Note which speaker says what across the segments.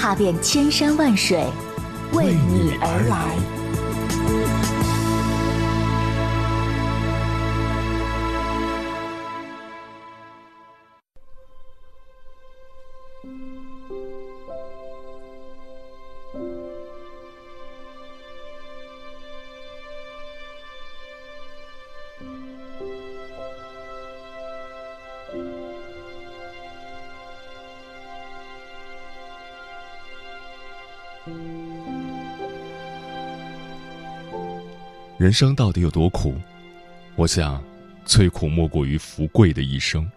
Speaker 1: 踏遍千山万水，为你而来。
Speaker 2: 人生到底有多苦？我想，最苦莫过于福贵的一生。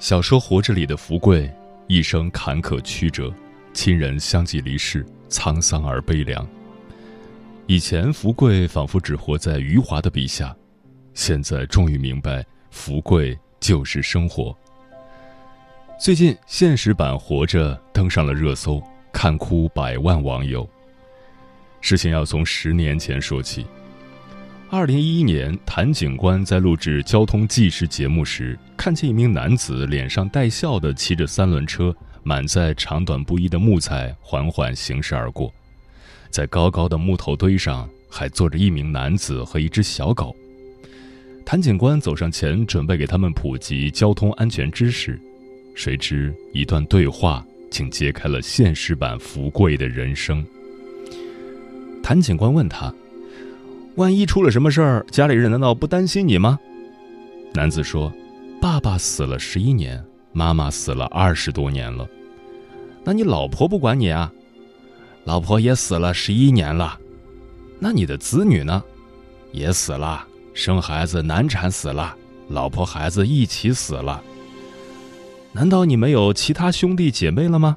Speaker 2: 小说《活着》里的福贵，一生坎坷曲折，亲人相继离世，沧桑而悲凉。以前福贵仿佛只活在余华的笔下，现在终于明白，福贵就是生活。最近现实版《活着》登上了热搜，看哭百万网友。事情要从十年前说起。二零一一年，谭警官在录制交通纪实节目时，看见一名男子脸上带笑的骑着三轮车，满载长短不一的木材缓缓行驶而过，在高高的木头堆上还坐着一名男子和一只小狗。谭警官走上前，准备给他们普及交通安全知识，谁知一段对话竟揭开了现实版福贵的人生。谭警官问他：“万一出了什么事儿，家里人难道不担心你吗？”男子说：“爸爸死了十一年，妈妈死了二十多年了。那你老婆不管你啊？老婆也死了十一年了。那你的子女呢？也死了，生孩子难产死了，老婆孩子一起死了。难道你没有其他兄弟姐妹了吗？”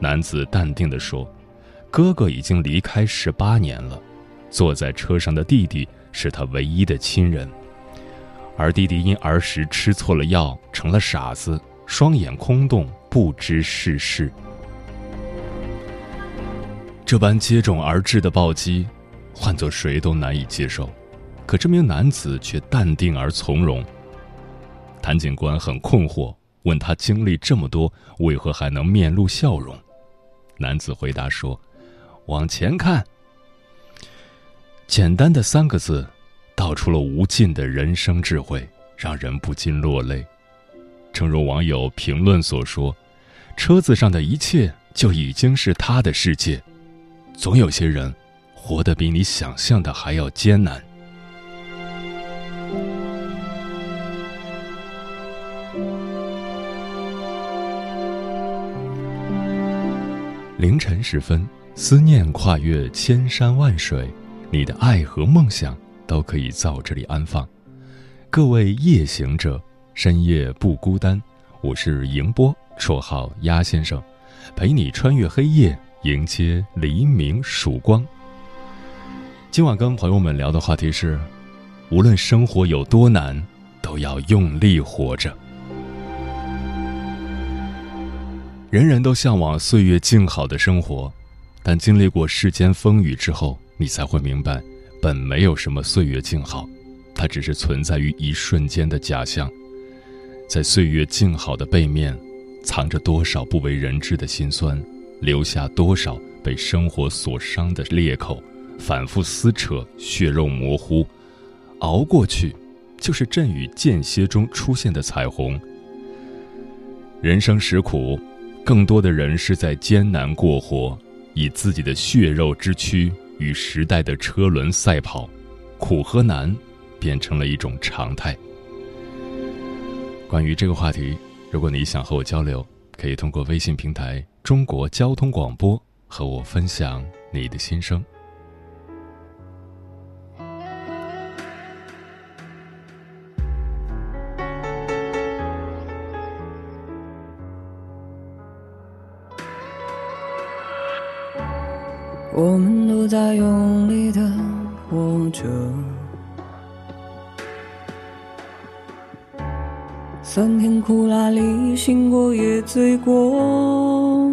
Speaker 2: 男子淡定地说。哥哥已经离开十八年了，坐在车上的弟弟是他唯一的亲人，而弟弟因儿时吃错了药成了傻子，双眼空洞，不知世事。这般接踵而至的暴击，换做谁都难以接受，可这名男子却淡定而从容。谭警官很困惑，问他经历这么多，为何还能面露笑容？男子回答说。往前看，简单的三个字，道出了无尽的人生智慧，让人不禁落泪。正如网友评论所说：“车子上的一切就已经是他的世界。”总有些人，活得比你想象的还要艰难。凌晨时分。思念跨越千山万水，你的爱和梦想都可以在这里安放。各位夜行者，深夜不孤单。我是迎波，绰号鸭先生，陪你穿越黑夜，迎接黎明曙光。今晚跟朋友们聊的话题是：无论生活有多难，都要用力活着。人人都向往岁月静好的生活。但经历过世间风雨之后，你才会明白，本没有什么岁月静好，它只是存在于一瞬间的假象。在岁月静好的背面，藏着多少不为人知的辛酸，留下多少被生活所伤的裂口，反复撕扯，血肉模糊。熬过去，就是阵雨间歇中出现的彩虹。人生实苦，更多的人是在艰难过活。以自己的血肉之躯与时代的车轮赛跑，苦和难变成了一种常态。关于这个话题，如果你想和我交流，可以通过微信平台“中国交通广播”和我分享你的心声。
Speaker 3: 我们都在用力的活着，酸甜苦辣里醒过也醉过，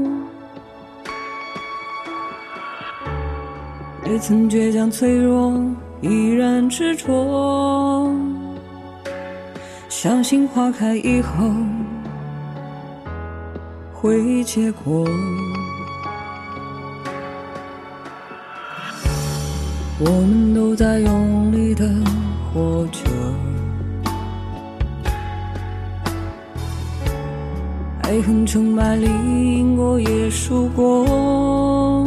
Speaker 3: 也曾倔强脆弱，依然执着，相信花开以后会结果。我们都在用力的活着，爱恨成败里赢过也输过，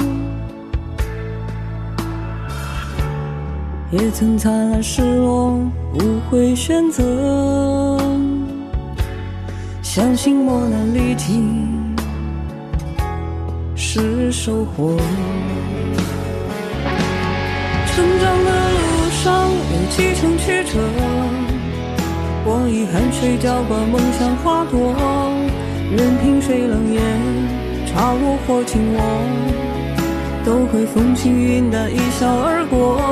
Speaker 3: 也曾灿烂失落，无悔选择，相信磨难历尽是收获。上有几程曲折，我以汗水浇灌梦想花朵，任凭谁冷眼嘲我或轻我，都会风轻云淡一笑而过。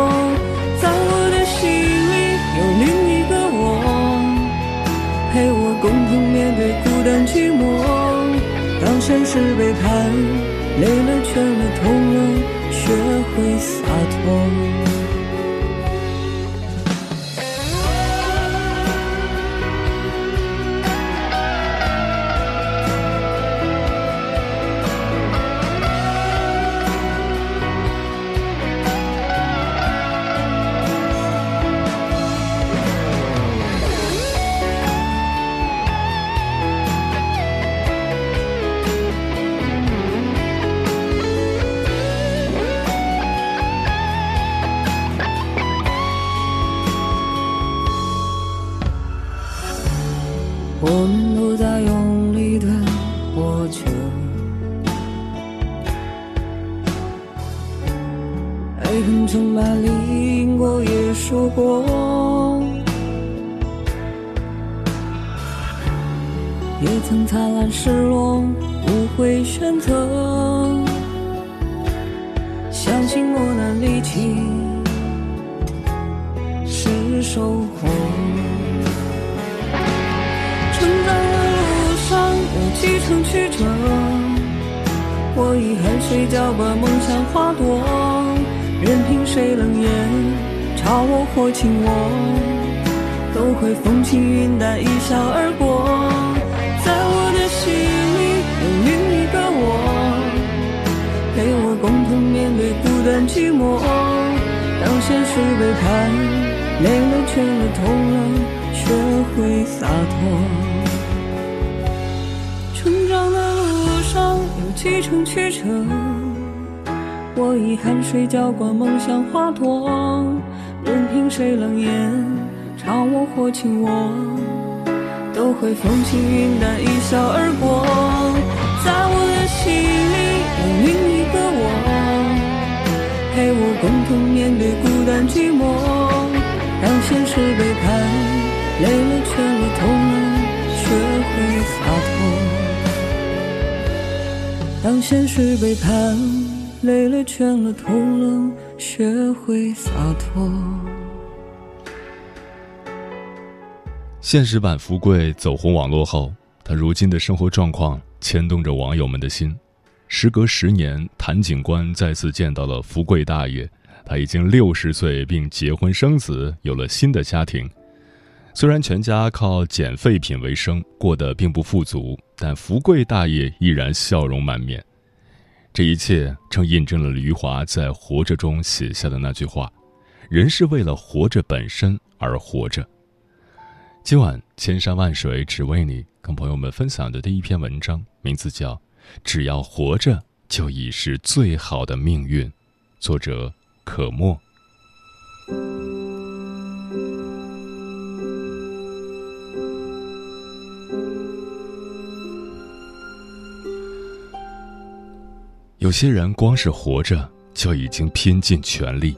Speaker 3: 在我的心里有另一个我，陪我共同面对孤单寂寞。当现实背叛，累了倦了痛了。学会洒脱。爱恨成败里赢过也输过也曾灿烂失落不会选择相信磨难力尽是收获成长的路上有几程曲折我以汗水浇灌梦想花朵。任凭谁冷眼嘲我或轻我，都会风轻云淡一笑而过。在我的心里有另一个我，陪我共同面对孤单寂寞，当现实背叛，累了倦了痛了，学会洒脱。成长的路上有几程曲折，我以汗水浇灌梦想花朵，任凭谁冷眼嘲我或轻我，都会风轻云淡一笑而过。在我的心里有另一个我。陪我共同面对孤单寂寞，当现实背叛，累了倦了痛了，学会洒脱。当现实背叛，累了倦了痛了，学会洒脱。
Speaker 2: 现实版福贵走红网络后，他如今的生活状况牵动着网友们的心。时隔十年，谭警官再次见到了福贵大爷。他已经六十岁，并结婚生子，有了新的家庭。虽然全家靠捡废品为生，过得并不富足，但福贵大爷依然笑容满面。这一切正印证了余华在《活着》中写下的那句话：“人是为了活着本身而活着。”今晚千山万水只为你，跟朋友们分享的第一篇文章，名字叫。只要活着，就已是最好的命运。作者：可默。有些人光是活着就已经拼尽全力，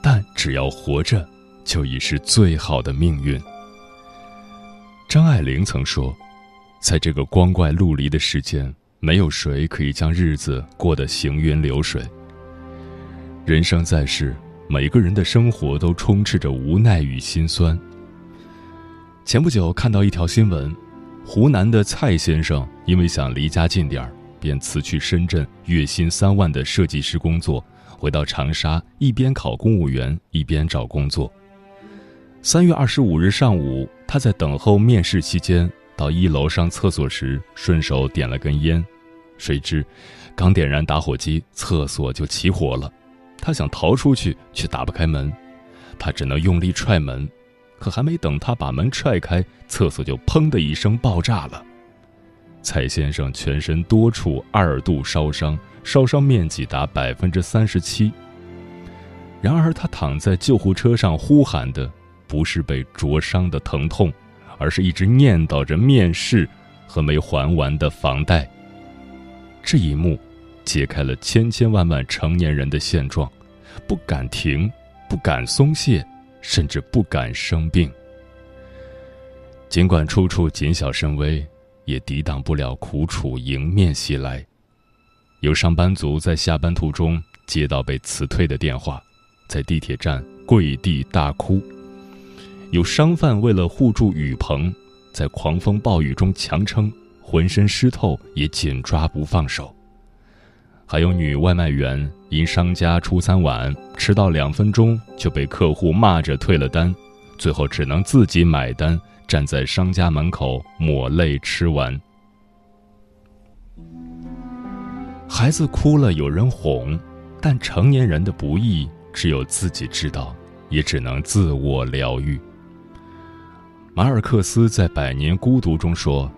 Speaker 2: 但只要活着，就已是最好的命运。张爱玲曾说：“在这个光怪陆离的世间。”没有谁可以将日子过得行云流水。人生在世，每个人的生活都充斥着无奈与心酸。前不久看到一条新闻，湖南的蔡先生因为想离家近点儿，便辞去深圳月薪三万的设计师工作，回到长沙，一边考公务员一边找工作。三月二十五日上午，他在等候面试期间，到一楼上厕所时，顺手点了根烟，谁知刚点燃打火机，厕所就起火了。他想逃出去，却打不开门，他只能用力踹门，可还没等他把门踹开，厕所就砰的一声爆炸了。蔡先生全身多处二度烧伤，烧伤面积达百分之三十七。然而，他躺在救护车上呼喊的。不是被灼伤的疼痛，而是一直念叨着面试和没还完的房贷。这一幕，揭开了千千万万成年人的现状：不敢停，不敢松懈，甚至不敢生病。尽管处处谨小慎微，也抵挡不了苦楚迎面袭来。有上班族在下班途中接到被辞退的电话，在地铁站跪地大哭。有商贩为了护住雨棚，在狂风暴雨中强撑，浑身湿透也紧抓不放手。还有女外卖员因商家出餐晚，迟到两分钟就被客户骂着退了单，最后只能自己买单，站在商家门口抹泪吃完。孩子哭了有人哄，但成年人的不易只有自己知道，也只能自我疗愈。马尔克斯在《百年孤独》中说：“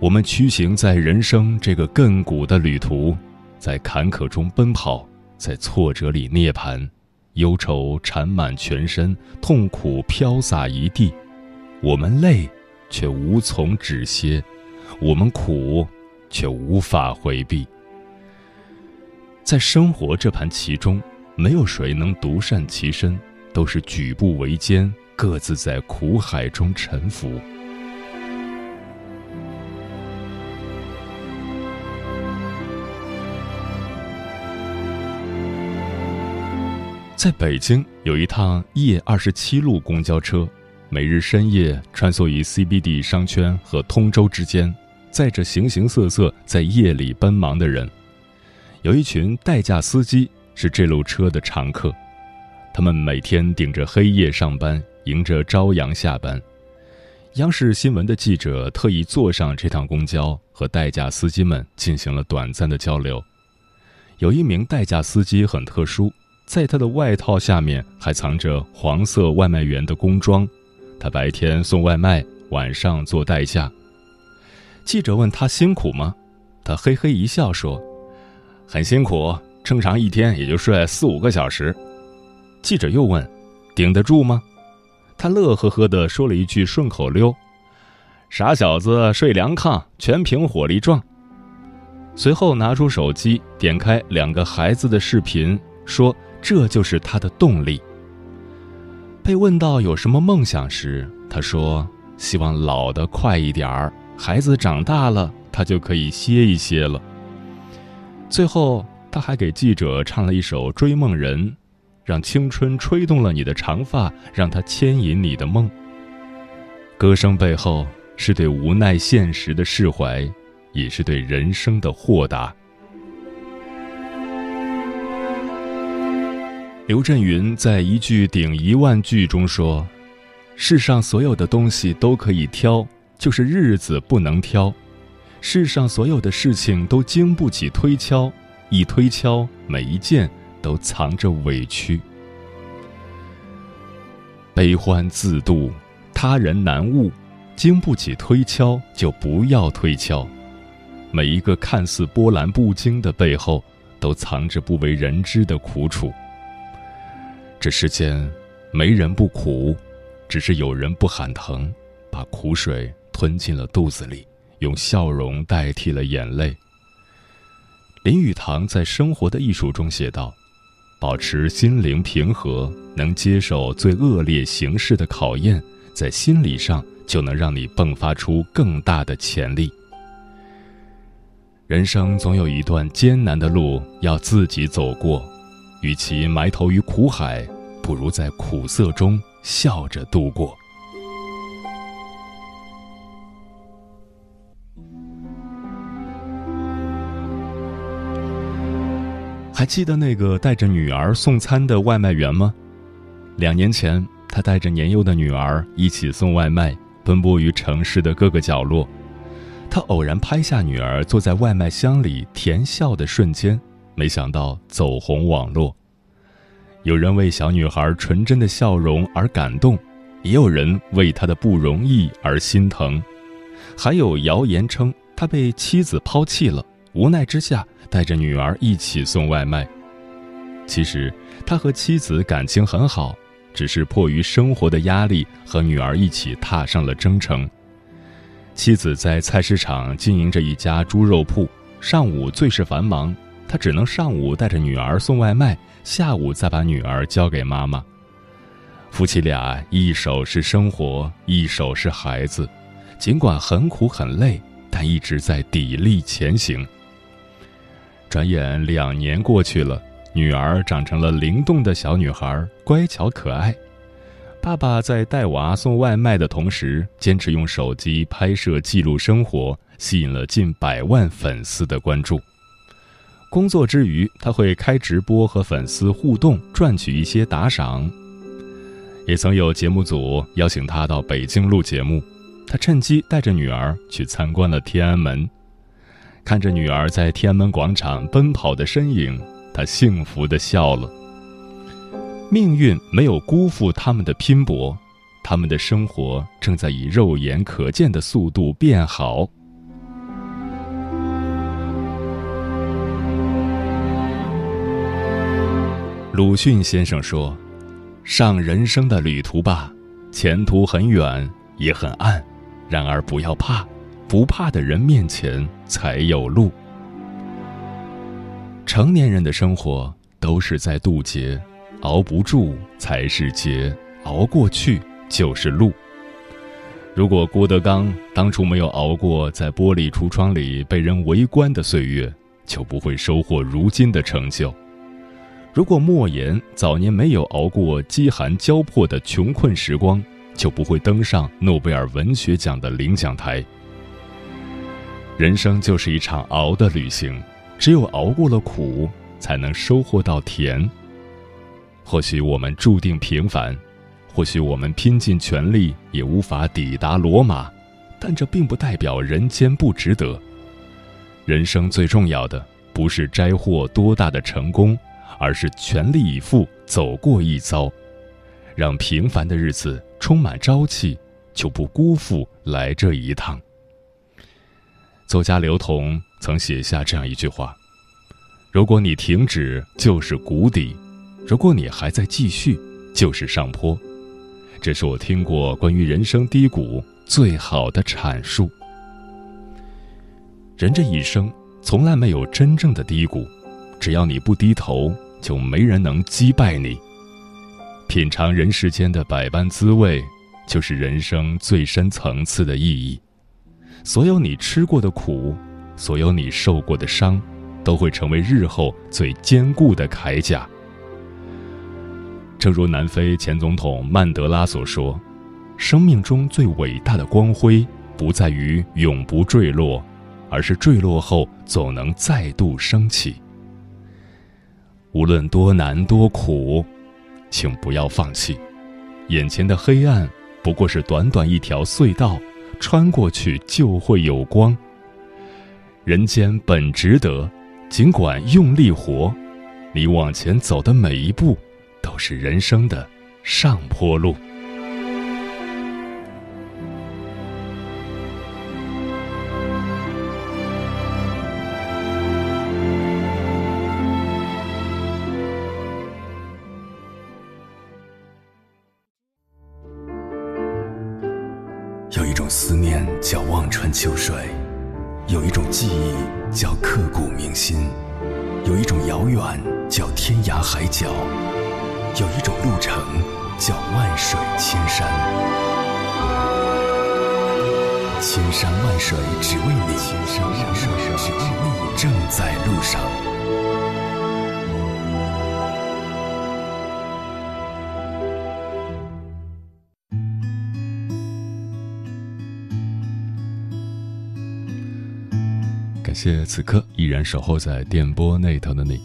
Speaker 2: 我们驱行在人生这个亘古的旅途，在坎坷中奔跑，在挫折里涅槃，忧愁缠满全身，痛苦飘洒一地。我们累，却无从止歇；我们苦，却无法回避。在生活这盘棋中，没有谁能独善其身，都是举步维艰。”各自在苦海中沉浮。在北京有一趟夜二十七路公交车，每日深夜穿梭于 CBD 商圈和通州之间，载着形形色色在夜里奔忙的人。有一群代驾司机是这路车的常客，他们每天顶着黑夜上班。迎着朝阳下班，央视新闻的记者特意坐上这趟公交，和代驾司机们进行了短暂的交流。有一名代驾司机很特殊，在他的外套下面还藏着黄色外卖员的工装，他白天送外卖，晚上做代驾。记者问他辛苦吗？他嘿嘿一笑说：“很辛苦，正常一天也就睡四五个小时。”记者又问：“顶得住吗？”他乐呵呵地说了一句顺口溜：“傻小子睡凉炕，全凭火力壮。”随后拿出手机，点开两个孩子的视频，说：“这就是他的动力。”被问到有什么梦想时，他说：“希望老得快一点儿，孩子长大了，他就可以歇一歇了。”最后，他还给记者唱了一首《追梦人》。让青春吹动了你的长发，让它牵引你的梦。歌声背后是对无奈现实的释怀，也是对人生的豁达。刘震云在一句顶一万句中说：“世上所有的东西都可以挑，就是日子不能挑；世上所有的事情都经不起推敲，一推敲，每一件。”都藏着委屈，悲欢自度，他人难悟，经不起推敲就不要推敲。每一个看似波澜不惊的背后，都藏着不为人知的苦楚。这世间没人不苦，只是有人不喊疼，把苦水吞进了肚子里，用笑容代替了眼泪。林语堂在《生活的艺术》中写道。保持心灵平和，能接受最恶劣形式的考验，在心理上就能让你迸发出更大的潜力。人生总有一段艰难的路要自己走过，与其埋头于苦海，不如在苦涩中笑着度过。还记得那个带着女儿送餐的外卖员吗？两年前，他带着年幼的女儿一起送外卖，奔波于城市的各个角落。他偶然拍下女儿坐在外卖箱里甜笑的瞬间，没想到走红网络。有人为小女孩纯真的笑容而感动，也有人为她的不容易而心疼。还有谣言称他被妻子抛弃了，无奈之下带着女儿一起送外卖。其实他和妻子感情很好，只是迫于生活的压力，和女儿一起踏上了征程。妻子在菜市场经营着一家猪肉铺，上午最是繁忙，他只能上午带着女儿送外卖，下午再把女儿交给妈妈。夫妻俩一手是生活，一手是孩子，尽管很苦很累，但一直在砥砺前行。转眼两年过去了，女儿长成了灵动的小女孩，乖巧可爱。爸爸在带娃送外卖的同时，坚持用手机拍摄记录生活，吸引了近百万粉丝的关注。工作之余，他会开直播和粉丝互动，赚取一些打赏。也曾有节目组邀请他到北京录节目，他趁机带着女儿去参观了天安门。看着女儿在天安门广场奔跑的身影，他幸福的笑了。命运没有辜负他们的拼搏，他们的生活正在以肉眼可见的速度变好。鲁迅先生说：“上人生的旅途吧，前途很远，也很暗，然而不要怕，不怕的人面前才有路。”成年人的生活都是在渡劫。熬不住才是劫，熬过去就是路。如果郭德纲当初没有熬过在玻璃橱窗里被人围观的岁月，就不会收获如今的成就。如果莫言早年没有熬过饥寒交迫的穷困时光，就不会登上诺贝尔文学奖的领奖台。人生就是一场熬的旅行，只有熬过了苦，才能收获到甜。或许我们注定平凡，或许我们拼尽全力也无法抵达罗马，但这并不代表人间不值得。人生最重要的不是摘获多大的成功，而是全力以赴走过一遭，让平凡的日子充满朝气，就不辜负来这一趟。作家刘同曾写下这样一句话：“如果你停止，就是谷底。”如果你还在继续，就是上坡。这是我听过关于人生低谷最好的阐述。人这一生从来没有真正的低谷，只要你不低头，就没人能击败你。品尝人世间的百般滋味，就是人生最深层次的意义。所有你吃过的苦，所有你受过的伤，都会成为日后最坚固的铠甲。正如南非前总统曼德拉所说：“生命中最伟大的光辉，不在于永不坠落，而是坠落后总能再度升起。无论多难多苦，请不要放弃。眼前的黑暗不过是短短一条隧道，穿过去就会有光。人间本值得，尽管用力活，你往前走的每一步。”都是人生的上坡路。感谢此刻依然守候在电波那头的你。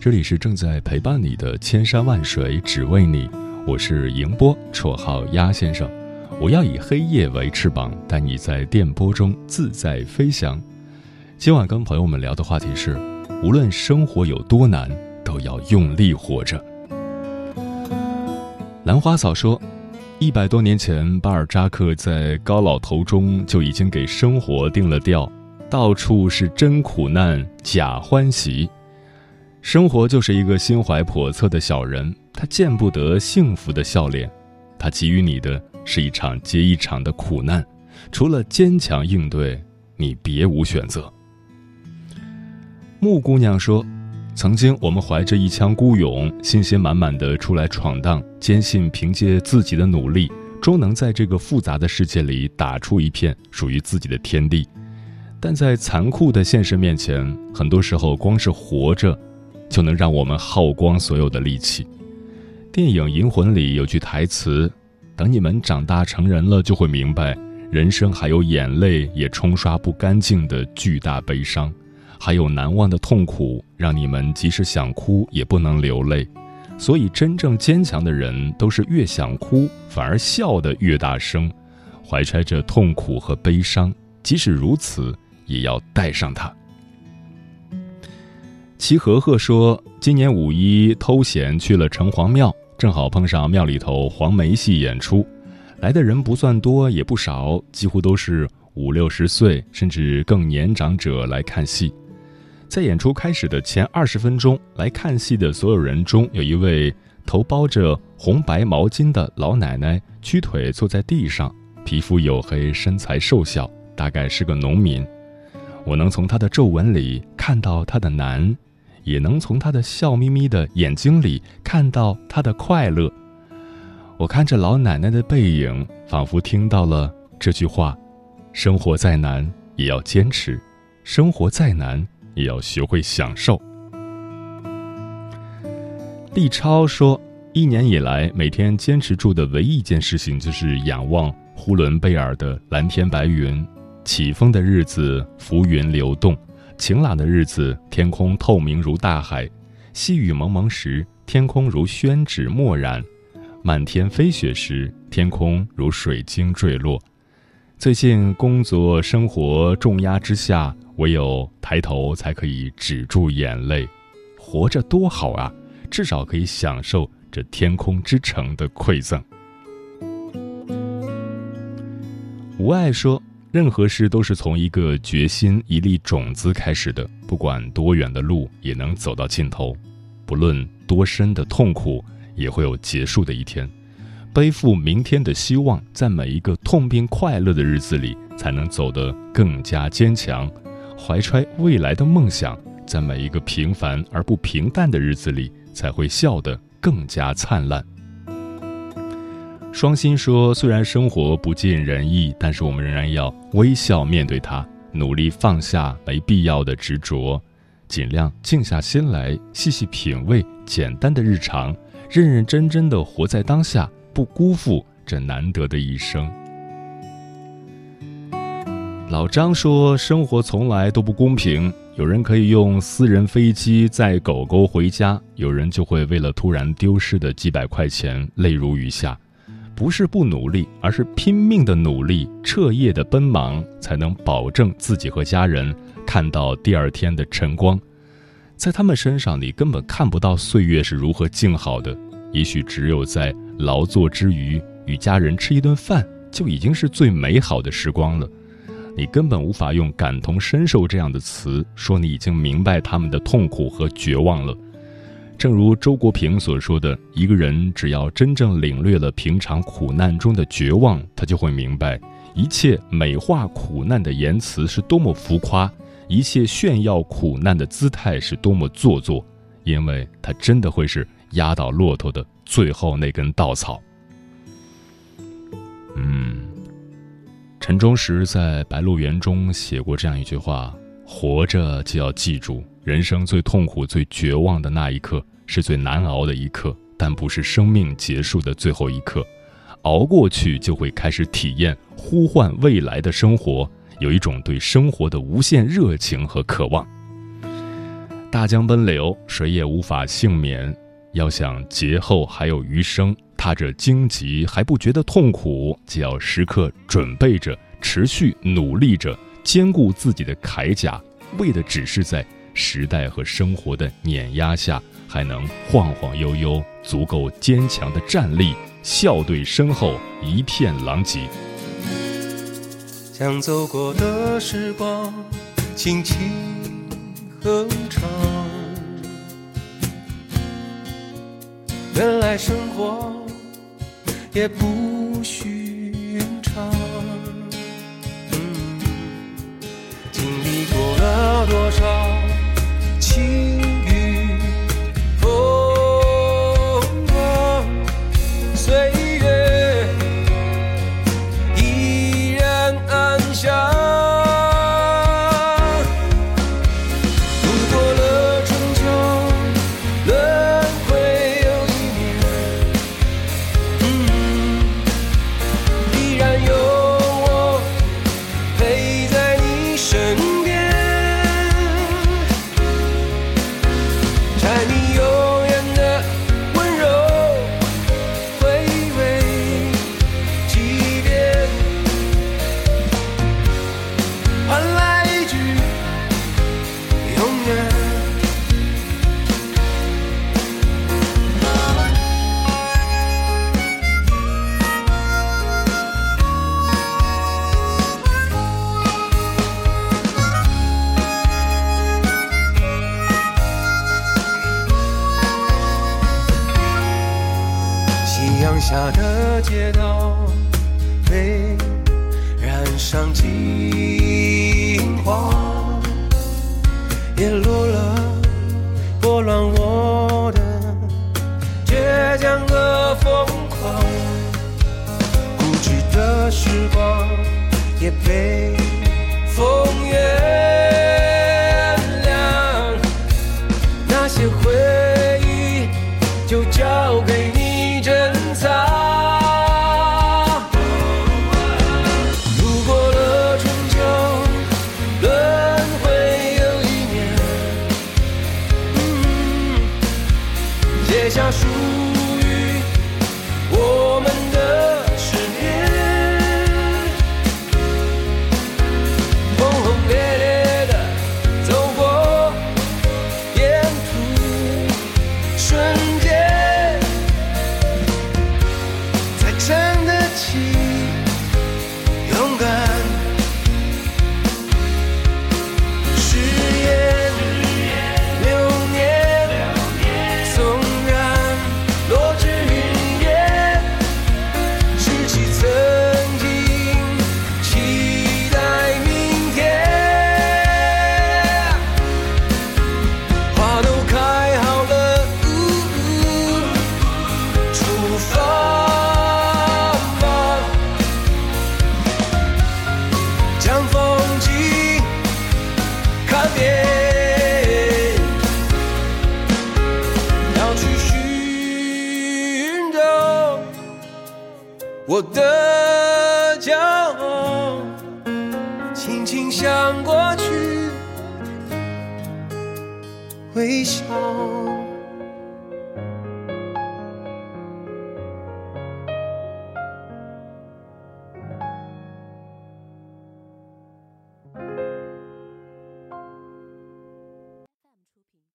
Speaker 2: 这里是正在陪伴你的千山万水，只为你。我是迎波，绰号鸭先生。我要以黑夜为翅膀，带你在电波中自在飞翔。今晚跟朋友们聊的话题是：无论生活有多难，都要用力活着。兰花嫂说，一百多年前，巴尔扎克在《高老头》中就已经给生活定了调：到处是真苦难，假欢喜。生活就是一个心怀叵测的小人，他见不得幸福的笑脸，他给予你的是一场接一场的苦难，除了坚强应对，你别无选择。木姑娘说：“曾经我们怀着一腔孤勇，信心满满的出来闯荡，坚信凭借自己的努力，终能在这个复杂的世界里打出一片属于自己的天地。但在残酷的现实面前，很多时候光是活着。”就能让我们耗光所有的力气。电影《银魂》里有句台词：“等你们长大成人了，就会明白，人生还有眼泪也冲刷不干净的巨大悲伤，还有难忘的痛苦，让你们即使想哭也不能流泪。所以，真正坚强的人都是越想哭反而笑得越大声，怀揣着痛苦和悲伤，即使如此，也要带上它。”齐和和说：“今年五一偷闲去了城隍庙，正好碰上庙里头黄梅戏演出，来的人不算多也不少，几乎都是五六十岁甚至更年长者来看戏。在演出开始的前二十分钟，来看戏的所有人中有一位头包着红白毛巾的老奶奶，屈腿坐在地上，皮肤黝黑，身材瘦小，大概是个农民。我能从她的皱纹里看到她的难。”也能从他的笑眯眯的眼睛里看到他的快乐。我看着老奶奶的背影，仿佛听到了这句话：生活再难也要坚持，生活再难也要学会享受。立超说，一年以来每天坚持住的唯一一件事情就是仰望呼伦贝尔的蓝天白云，起风的日子，浮云流动。晴朗的日子，天空透明如大海；细雨蒙蒙时，天空如宣纸墨染；满天飞雪时，天空如水晶坠落。最近工作生活重压之下，唯有抬头才可以止住眼泪。活着多好啊，至少可以享受这天空之城的馈赠。无爱说。任何事都是从一个决心、一粒种子开始的，不管多远的路，也能走到尽头；不论多深的痛苦，也会有结束的一天。背负明天的希望，在每一个痛并快乐的日子里，才能走得更加坚强；怀揣未来的梦想，在每一个平凡而不平淡的日子里，才会笑得更加灿烂。双心说：“虽然生活不尽人意，但是我们仍然要微笑面对它，努力放下没必要的执着，尽量静下心来，细细品味简单的日常，认认真真的活在当下，不辜负这难得的一生。”老张说：“生活从来都不公平，有人可以用私人飞机载狗狗回家，有人就会为了突然丢失的几百块钱泪如雨下。”不是不努力，而是拼命的努力，彻夜的奔忙，才能保证自己和家人看到第二天的晨光。在他们身上，你根本看不到岁月是如何静好的。也许只有在劳作之余，与家人吃一顿饭，就已经是最美好的时光了。你根本无法用感同身受这样的词说你已经明白他们的痛苦和绝望了。正如周国平所说的，一个人只要真正领略了平常苦难中的绝望，他就会明白，一切美化苦难的言辞是多么浮夸，一切炫耀苦难的姿态是多么做作，因为他真的会是压倒骆驼的最后那根稻草。嗯，陈忠实在《白鹿原》中写过这样一句话：“活着就要记住。”人生最痛苦、最绝望的那一刻，是最难熬的一刻，但不是生命结束的最后一刻。熬过去，就会开始体验呼唤未来的生活，有一种对生活的无限热情和渴望。大江奔流，谁也无法幸免。要想劫后还有余生，踏着荆棘还不觉得痛苦，就要时刻准备着，持续努力着，坚固自己的铠甲，为的只是在时代和生活的碾压下，还能晃晃悠悠，足够坚强的站立，笑对身后一片狼藉。
Speaker 4: 将走过的时光轻轻哼唱，原来生活也不寻常。经历过了多少晴